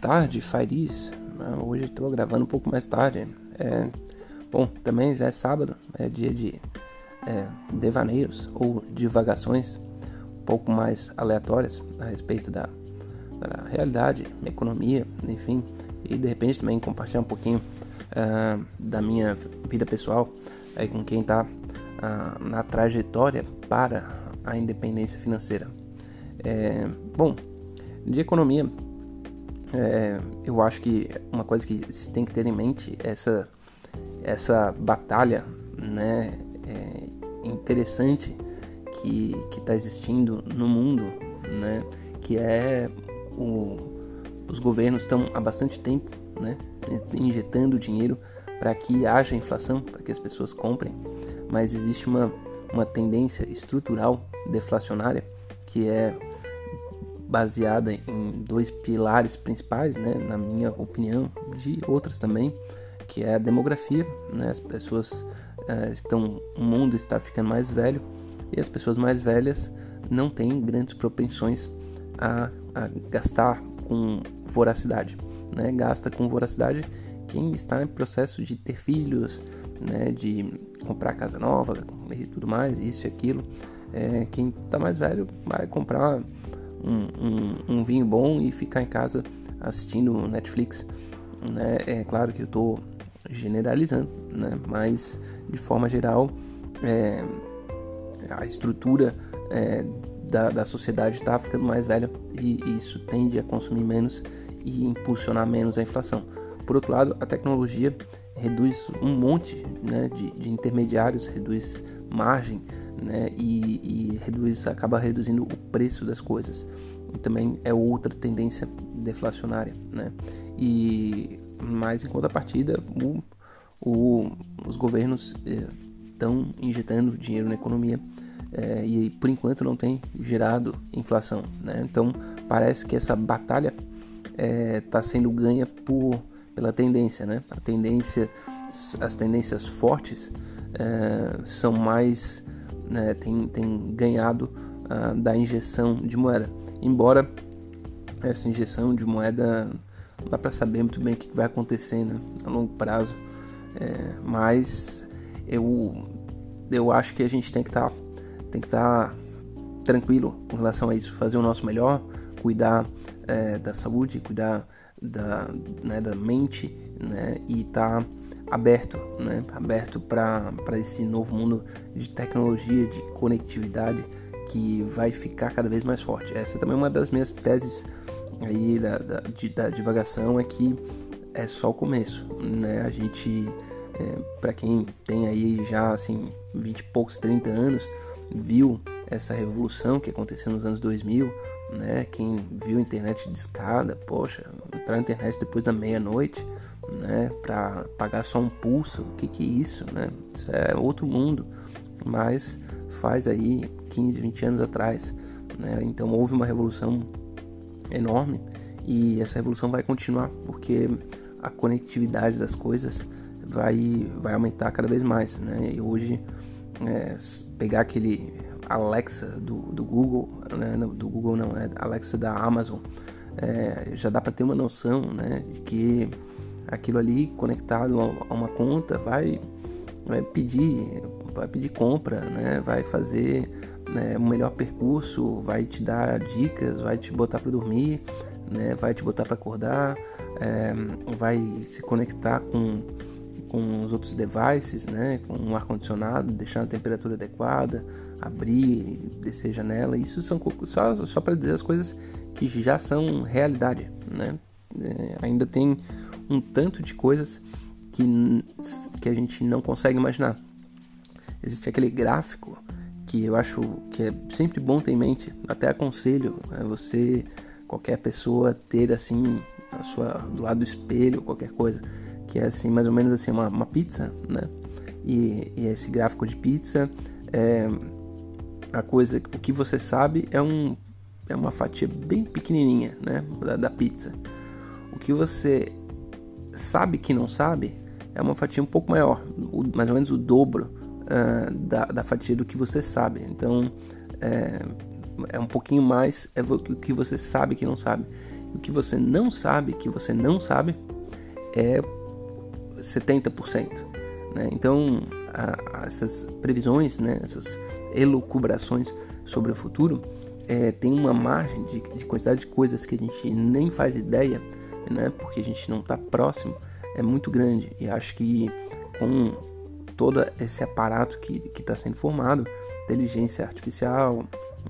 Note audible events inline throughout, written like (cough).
tarde, Fairis. Ah, hoje estou gravando um pouco mais tarde. É, bom, também já é sábado, é dia de é, devaneios ou divagações um pouco mais aleatórias a respeito da, da realidade, economia, enfim, e de repente também compartilhar um pouquinho uh, da minha vida pessoal aí com quem está uh, na trajetória para a independência financeira. É, bom, de economia, é, eu acho que uma coisa que se tem que ter em mente é essa essa batalha, né, é, interessante que está existindo no mundo, né, que é o, os governos estão há bastante tempo, né, injetando dinheiro para que haja inflação, para que as pessoas comprem, mas existe uma uma tendência estrutural deflacionária que é baseada em dois pilares principais, né, na minha opinião, de outras também, que é a demografia, né, as pessoas uh, estão, o mundo está ficando mais velho e as pessoas mais velhas não têm grandes propensões a, a gastar com voracidade, né, gasta com voracidade quem está em processo de ter filhos, né, de comprar casa nova e tudo mais, isso e aquilo. É, quem está mais velho vai comprar um, um, um, vinho bom e ficar em casa assistindo Netflix. Né? É claro que eu estou generalizando, né? mas de forma geral é, a estrutura é, da, da sociedade está ficando mais velha e isso tende a consumir menos e impulsionar menos a inflação. Por outro lado, a tecnologia reduz um monte né, de, de intermediários, reduz margem né, e, e, reduz, acaba reduzindo o preço das coisas. Também é outra tendência deflacionária. Né? E, mas em contrapartida, o, o, os governos estão eh, injetando dinheiro na economia eh, e por enquanto não tem gerado inflação. Né? Então parece que essa batalha está eh, sendo ganha por pela tendência, né? A tendência, as tendências fortes é, são mais, né, tem, tem ganhado uh, da injeção de moeda. Embora essa injeção de moeda não dá para saber muito bem o que vai acontecer né, a longo prazo, é, mas eu eu acho que a gente tem que estar tá, tem que estar tá tranquilo com relação a isso, fazer o nosso melhor, cuidar é, da saúde, cuidar da, né, da mente né, e tá aberto, né, aberto para esse novo mundo de tecnologia, de conectividade que vai ficar cada vez mais forte. Essa também é uma das minhas teses aí da, da, de, da divagação é que é só o começo, né? A gente, é, para quem tem aí já assim 20 e poucos, 30 anos, viu essa revolução que aconteceu nos anos 2000, né? Quem viu a internet de escada, poxa, entrar na internet depois da meia-noite, né? Para pagar só um pulso, o que que é isso, né? Isso é outro mundo, mas faz aí 15, 20 anos atrás, né? Então houve uma revolução enorme e essa revolução vai continuar porque a conectividade das coisas vai vai aumentar cada vez mais, né? E hoje é, pegar aquele Alexa do, do Google, né? do Google não, é Alexa da Amazon, é, já dá para ter uma noção né? de que aquilo ali conectado a uma conta vai, vai pedir vai pedir compra, né? vai fazer né, um melhor percurso, vai te dar dicas, vai te botar para dormir, né? vai te botar para acordar, é, vai se conectar com com os outros devices, né, com um ar condicionado, deixar a temperatura adequada, abrir, descer janela. Isso são só só para dizer as coisas que já são realidade, né? É, ainda tem um tanto de coisas que que a gente não consegue imaginar. Existe aquele gráfico que eu acho que é sempre bom ter em mente, até aconselho né, você qualquer pessoa ter assim a sua do lado do espelho qualquer coisa que é assim mais ou menos assim uma, uma pizza, né? E, e, esse gráfico de pizza é a coisa, o que você sabe é um é uma fatia bem pequenininha, né, da, da pizza. O que você sabe que não sabe é uma fatia um pouco maior, mais ou menos o dobro uh, da, da fatia do que você sabe. Então é, é um pouquinho mais é o que você sabe que não sabe. O que você não sabe, que você não sabe, é 70%. Né? Então, a, a essas previsões, né? essas elucubrações sobre o futuro, é, tem uma margem de, de, quantidade de coisas que a gente nem faz ideia, né? porque a gente não está próximo, é muito grande. E acho que com todo esse aparato que está sendo formado, inteligência artificial,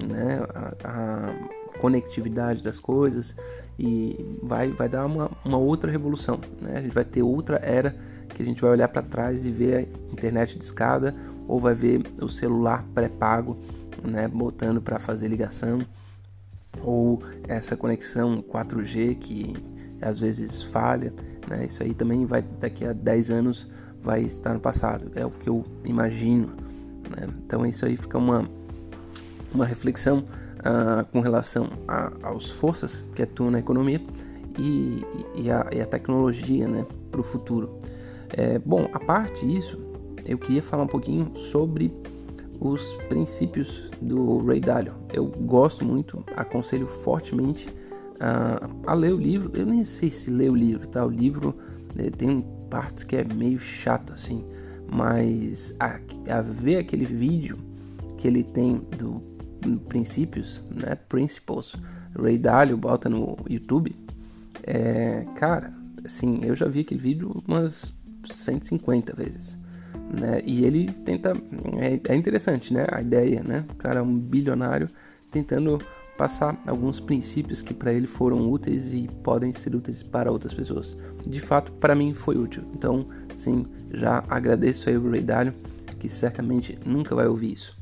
né? a, a conectividade das coisas, e vai, vai dar uma, uma outra revolução. Né? A gente vai ter outra era que a gente vai olhar para trás e ver a internet de escada ou vai ver o celular pré-pago, né, botando para fazer ligação ou essa conexão 4G que às vezes falha, né? Isso aí também vai daqui a 10 anos vai estar no passado, é o que eu imagino, né? Então isso aí fica uma uma reflexão uh, com relação aos forças que atuam na economia e, e, a, e a tecnologia, né, para o futuro. É, bom, a parte disso, eu queria falar um pouquinho sobre os princípios do Ray Dalio. Eu gosto muito, aconselho fortemente uh, a ler o livro. Eu nem sei se ler o livro, tá? O livro né, tem partes que é meio chato assim, mas a, a ver aquele vídeo que ele tem do princípios, né? Principles, Ray Dalio bota no YouTube. É, cara, assim, eu já vi aquele vídeo umas 150 vezes. Né? E ele tenta. É, é, interessante, né? A ideia, né? O cara é um bilionário tentando passar alguns princípios que para ele foram úteis e podem ser úteis para outras pessoas. De fato, para mim foi útil. Então, sim, já agradeço aí o Ray Dalio, que certamente nunca vai ouvir isso.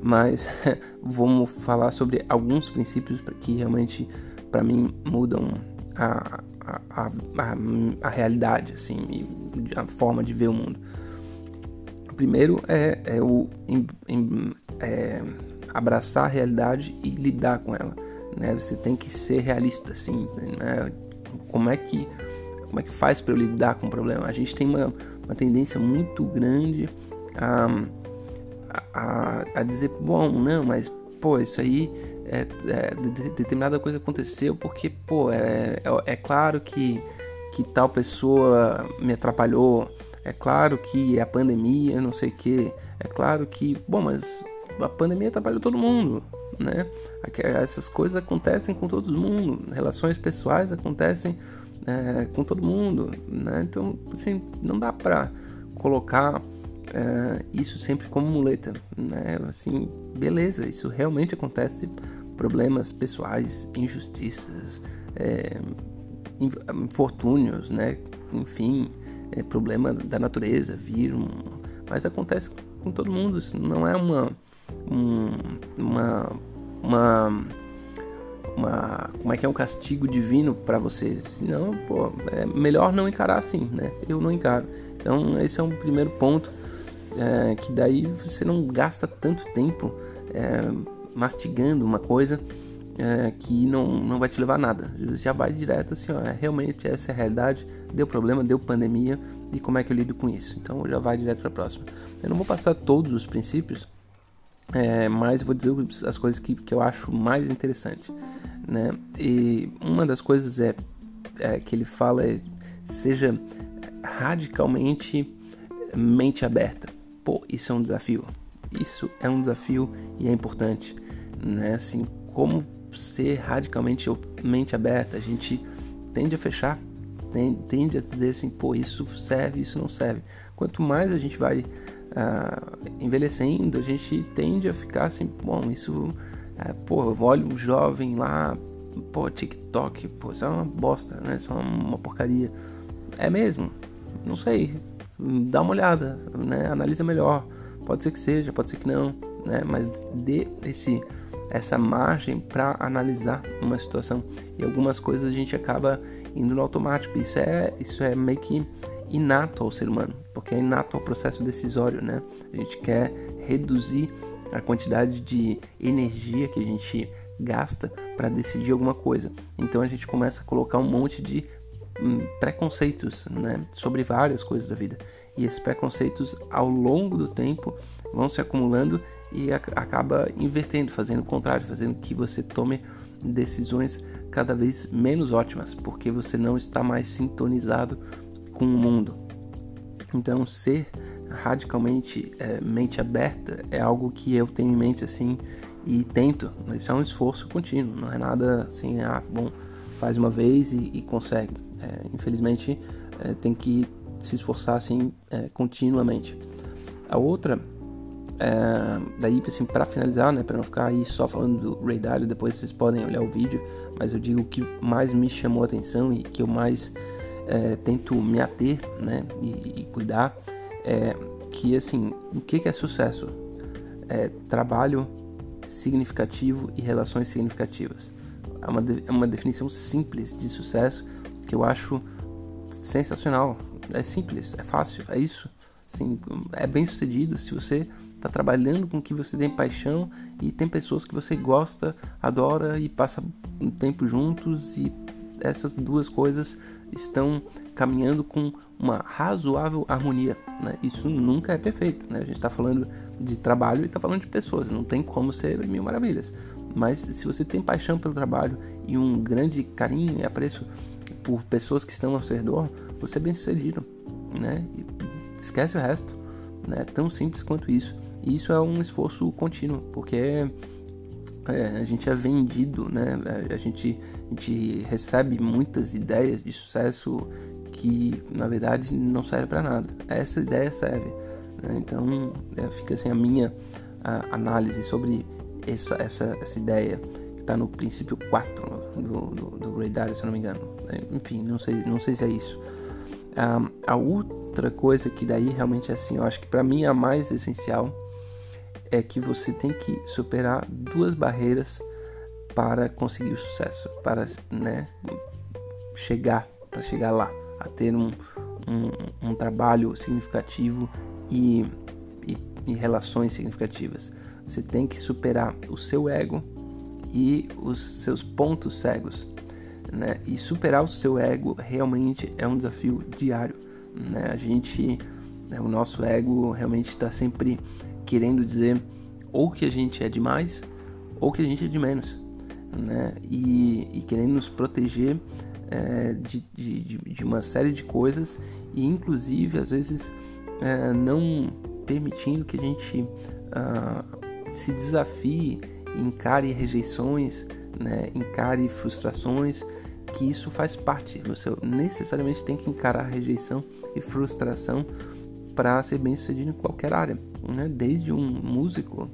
Mas (laughs) vamos falar sobre alguns princípios que realmente para mim mudam a, a, a, a, realidade, assim, a forma de ver o mundo. O primeiro é, é o em, em, é, abraçar a realidade e lidar com ela. Né? Você tem que ser realista, assim. Né? Como é que como é que faz para eu lidar com o problema? A gente tem uma, uma tendência muito grande a, a, a dizer, bom, não, mas pô, isso aí é, é, de, determinada coisa aconteceu porque, pô, é, é, é, claro que, que tal pessoa me atrapalhou, é claro que a pandemia, não sei o que, é claro que, bom, mas a pandemia atrapalhou todo mundo, né? Essas coisas acontecem com todo mundo, relações pessoais acontecem é, com todo mundo, né? Então, assim, não dá pra colocar é, isso sempre como muleta, né? Assim, beleza, isso realmente acontece problemas pessoais, injustiças, é, infortúnios, né? Enfim, é, problema da natureza, vírus, mas acontece com todo mundo. Isso não é uma um, uma uma uma como é que é um castigo divino para você? Senão, pô, é melhor não encarar assim, né? Eu não encaro. Então esse é um primeiro ponto é, que daí você não gasta tanto tempo é, mastigando uma coisa é, que não, não vai te levar a nada. Já vai direto assim, ó, é, realmente essa é a realidade, deu problema, deu pandemia e como é que eu lido com isso. Então já vai direto para a próxima. Eu não vou passar todos os princípios, é, mas vou dizer as coisas que, que eu acho mais interessante. Né? E uma das coisas é, é que ele fala é seja radicalmente mente aberta. Pô, isso é um desafio. Isso é um desafio e é importante, né? Assim, como ser radicalmente mente aberta, a gente tende a fechar, tende a dizer assim, pô, isso serve, isso não serve. Quanto mais a gente vai uh, envelhecendo, a gente tende a ficar assim, bom, isso, uh, pô, eu olho um jovem lá, pô, TikTok, pô, isso é uma bosta, né? Isso é uma porcaria. É mesmo? Não sei. Dá uma olhada, né? Analisa melhor. Pode ser que seja, pode ser que não, né? Mas dê esse, essa margem para analisar uma situação. E algumas coisas a gente acaba indo no automático. Isso é, isso é meio que inato ao ser humano, porque é inato ao processo decisório, né? A gente quer reduzir a quantidade de energia que a gente gasta para decidir alguma coisa. Então a gente começa a colocar um monte de hum, preconceitos né, sobre várias coisas da vida. E esses preconceitos, ao longo do tempo, vão se acumulando e acaba invertendo, fazendo o contrário, fazendo que você tome decisões cada vez menos ótimas, porque você não está mais sintonizado com o mundo. Então, ser radicalmente é, mente aberta é algo que eu tenho em mente assim e tento. Isso é um esforço contínuo, não é nada assim, ah, bom, faz uma vez e, e consegue. É, infelizmente, é, tem que se esforçar assim é, continuamente. A outra, é, daí assim para finalizar, né, para não ficar aí só falando do Ray Dalio, depois vocês podem olhar o vídeo, mas eu digo que mais me chamou a atenção e que eu mais é, tento me ater, né, e, e cuidar, é que assim, o que, que é sucesso? É trabalho significativo e relações significativas. É uma, de, é uma definição simples de sucesso que eu acho sensacional. É simples, é fácil, é isso. Assim, é bem sucedido se você está trabalhando com que você tem paixão e tem pessoas que você gosta, adora e passa um tempo juntos e essas duas coisas estão caminhando com uma razoável harmonia. Né? Isso nunca é perfeito. Né? A gente está falando de trabalho e está falando de pessoas. Não tem como ser mil maravilhas. Mas se você tem paixão pelo trabalho e um grande carinho e apreço por pessoas que estão ao seu redor, você é bem sucedido. Né? E esquece o resto. Né? É tão simples quanto isso. E isso é um esforço contínuo, porque a gente é vendido, né? A gente, a gente recebe muitas ideias de sucesso que na verdade não serve para nada. Essa ideia serve. Né? Então é, fica assim a minha a, análise sobre essa, essa, essa ideia que está no princípio 4 do, do, do Ray Dalio, se eu não me engano. Enfim, não sei, não sei se é isso. a outra coisa que daí realmente é assim, eu acho que para mim é a mais essencial é que você tem que superar duas barreiras para conseguir o sucesso, para né, chegar, para chegar lá, a ter um, um, um trabalho significativo e, e, e relações significativas. Você tem que superar o seu ego e os seus pontos cegos. Né? E superar o seu ego realmente é um desafio diário. Né? A gente, né, o nosso ego realmente está sempre querendo dizer ou que a gente é demais ou que a gente é de menos, né? E, e querendo nos proteger é, de, de, de, uma série de coisas e inclusive às vezes é, não permitindo que a gente ah, se desafie, encare rejeições, né? encare frustrações, que isso faz parte. Você necessariamente tem que encarar rejeição e frustração para ser bem sucedido em qualquer área, né? Desde um músico,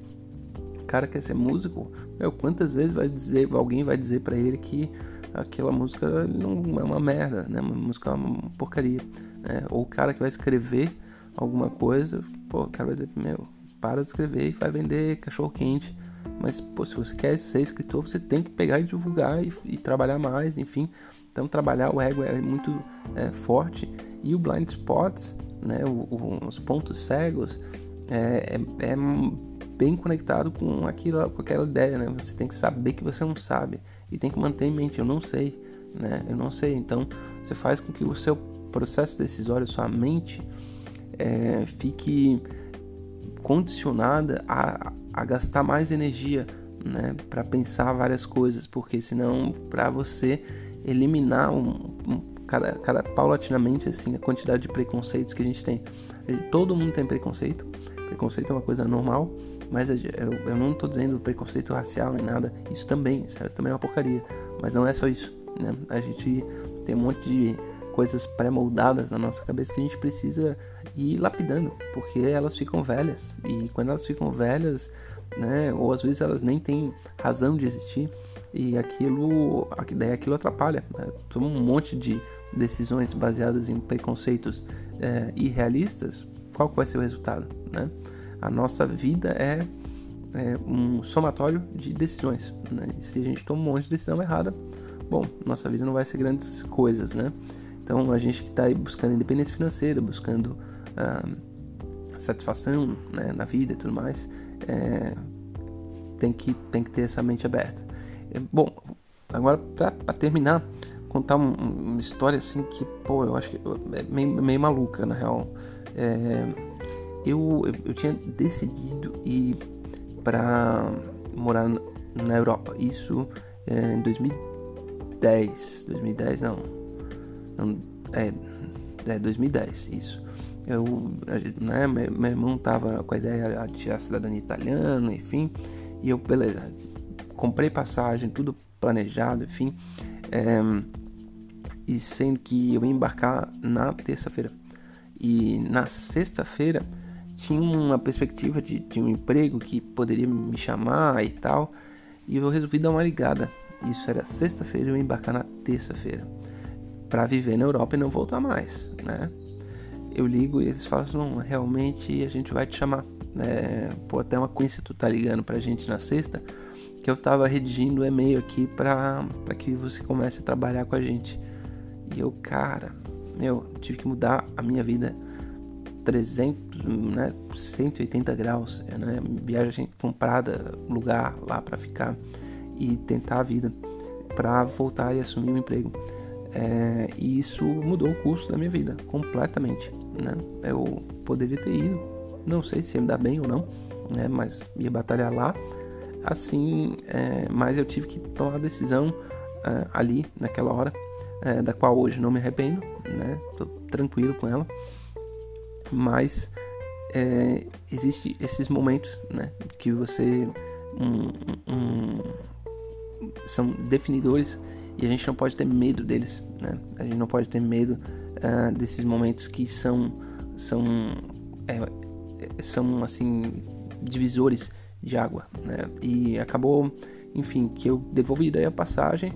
o cara quer ser músico, meu, quantas vezes vai dizer, alguém vai dizer para ele que aquela música não é uma merda, né? Uma música é uma porcaria, né? Ou o cara que vai escrever alguma coisa, pô, o cara vai dizer, meu, para de escrever e vai vender cachorro quente. Mas, pô, se você quer ser escritor, você tem que pegar e divulgar e, e trabalhar mais, enfim. Então, trabalhar o ego é muito é, forte. E o blind spots, né, o, o, os pontos cegos, é, é, é, bem conectado com, aquilo, com aquela ideia, né? Você tem que saber que você não sabe e tem que manter em mente, eu não sei, né? Eu não sei. Então, você faz com que o seu processo decisório, sua mente, é, fique condicionada a, a gastar mais energia, né? Para pensar várias coisas, porque senão, para você eliminar um, um cada, cada paulatinamente assim a quantidade de preconceitos que a gente tem. Todo mundo tem preconceito. Preconceito é uma coisa normal, mas eu, eu não estou dizendo preconceito racial nem nada. Isso também, isso é, também é uma porcaria. Mas não é só isso. Né? A gente tem um monte de coisas pré-moldadas na nossa cabeça que a gente precisa ir lapidando, porque elas ficam velhas. E quando elas ficam velhas, né, ou às vezes elas nem têm razão de existir, e aquilo, daí aquilo atrapalha. Né? Toma um monte de decisões baseadas em preconceitos é, irrealistas, qual vai ser o resultado? Né? A nossa vida é, é, um somatório de decisões. Né? Se a gente toma um monte de decisão errada, bom, nossa vida não vai ser grandes coisas, né? Então a gente que está buscando independência financeira, buscando ah, satisfação né, na vida e tudo mais, é, tem, que, tem que ter essa mente aberta. É, bom, agora para terminar, contar um, uma história assim que, pô, eu acho que é meio, meio maluca na real. É, eu, eu, tinha decidido ir para morar na Europa, isso é, em 2000, 2010. 2010 não. não é, é 2010, isso. Eu, né, meu, meu irmão tava com a ideia de tirar a cidadania italiana, enfim. E eu, beleza, comprei passagem, tudo planejado, enfim. É, e sendo que eu ia embarcar na terça-feira. E na sexta-feira tinha uma perspectiva de, de um emprego que poderia me chamar e tal. E eu resolvi dar uma ligada. Isso era sexta-feira e eu ia embarcar na terça-feira. para viver na Europa e não voltar mais, né? Eu ligo e eles falam assim, não, realmente a gente vai te chamar. É, pô, até uma coincidência tu tá ligando pra gente na sexta que eu tava redigindo o um e-mail aqui pra que você comece a trabalhar com a gente. E eu, cara, meu, tive que mudar a minha vida 300, né, 180 graus, né, viagem comprada, lugar lá para ficar e tentar a vida para voltar e assumir o emprego. É, e isso mudou o curso da minha vida completamente, né? Eu poderia ter ido, não sei se ia me dar bem ou não, né? Mas ia batalhar lá, assim, é, mas eu tive que tomar a decisão é, ali naquela hora é, da qual hoje não me arrependo, né? Tô tranquilo com ela. Mas é, existe esses momentos, né? Que você um, um, são definidores e a gente não pode ter medo deles, né? A gente não pode ter medo uh, desses momentos que são são é, são assim divisores de água, né? E acabou, enfim, que eu devolvi daí a passagem,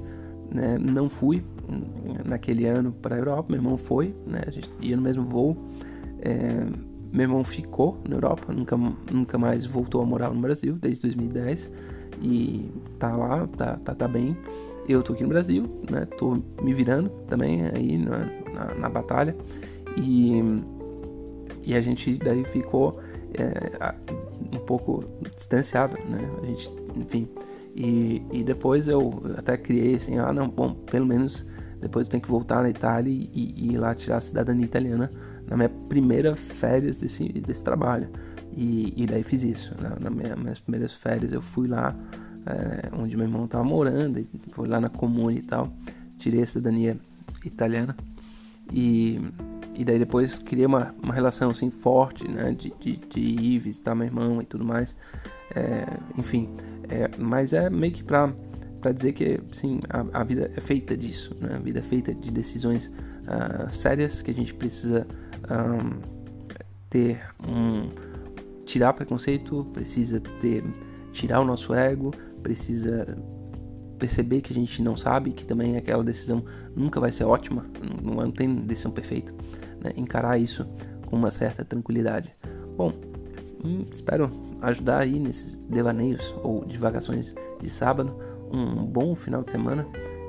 né? Não fui, naquele ano para a Europa. Meu irmão foi, né? A gente ia no mesmo voo. É, meu irmão ficou na Europa, nunca, nunca mais voltou a morar no Brasil desde 2010 e tá lá, tá, tá, tá bem. Eu tô aqui no Brasil, né? Tô me virando também aí na, na, na batalha e, e a gente daí ficou é, um pouco distanciado, né? A gente, enfim. E, e depois eu até criei assim, ah não, bom, pelo menos depois eu tenho que voltar na Itália e, e, ir lá tirar a cidadania italiana na minha primeira férias desse, desse trabalho. E, e daí fiz isso. Né? Nas minha, minhas primeiras férias eu fui lá é, onde meu irmão estava morando, fui lá na comune e tal. Tirei a cidadania italiana. E, e daí depois criei uma, uma relação assim forte, né? De, de, de ir visitar meu irmão e tudo mais. É, enfim, é, mas é meio que pra para dizer que sim, a, a, vida é feita disso, né? A vida é feita de decisões uh, sérias que a gente precisa um, ter um tirar preconceito, precisa ter tirar o nosso ego, precisa perceber que a gente não sabe, que também aquela decisão nunca vai ser ótima, não, não tem decisão perfeita, né? encarar isso com uma certa tranquilidade. Bom, hum, espero ajudar aí nesses devaneios ou divagações de sábado um bom final de semana.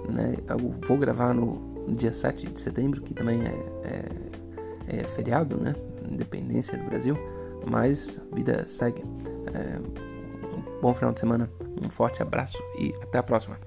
Né? Eu vou gravar no, dia 7 de setembro, que também é, é, é feriado, né? Independência do Brasil. Mas vida segue. É, um bom final de semana, um forte abraço e até a próxima.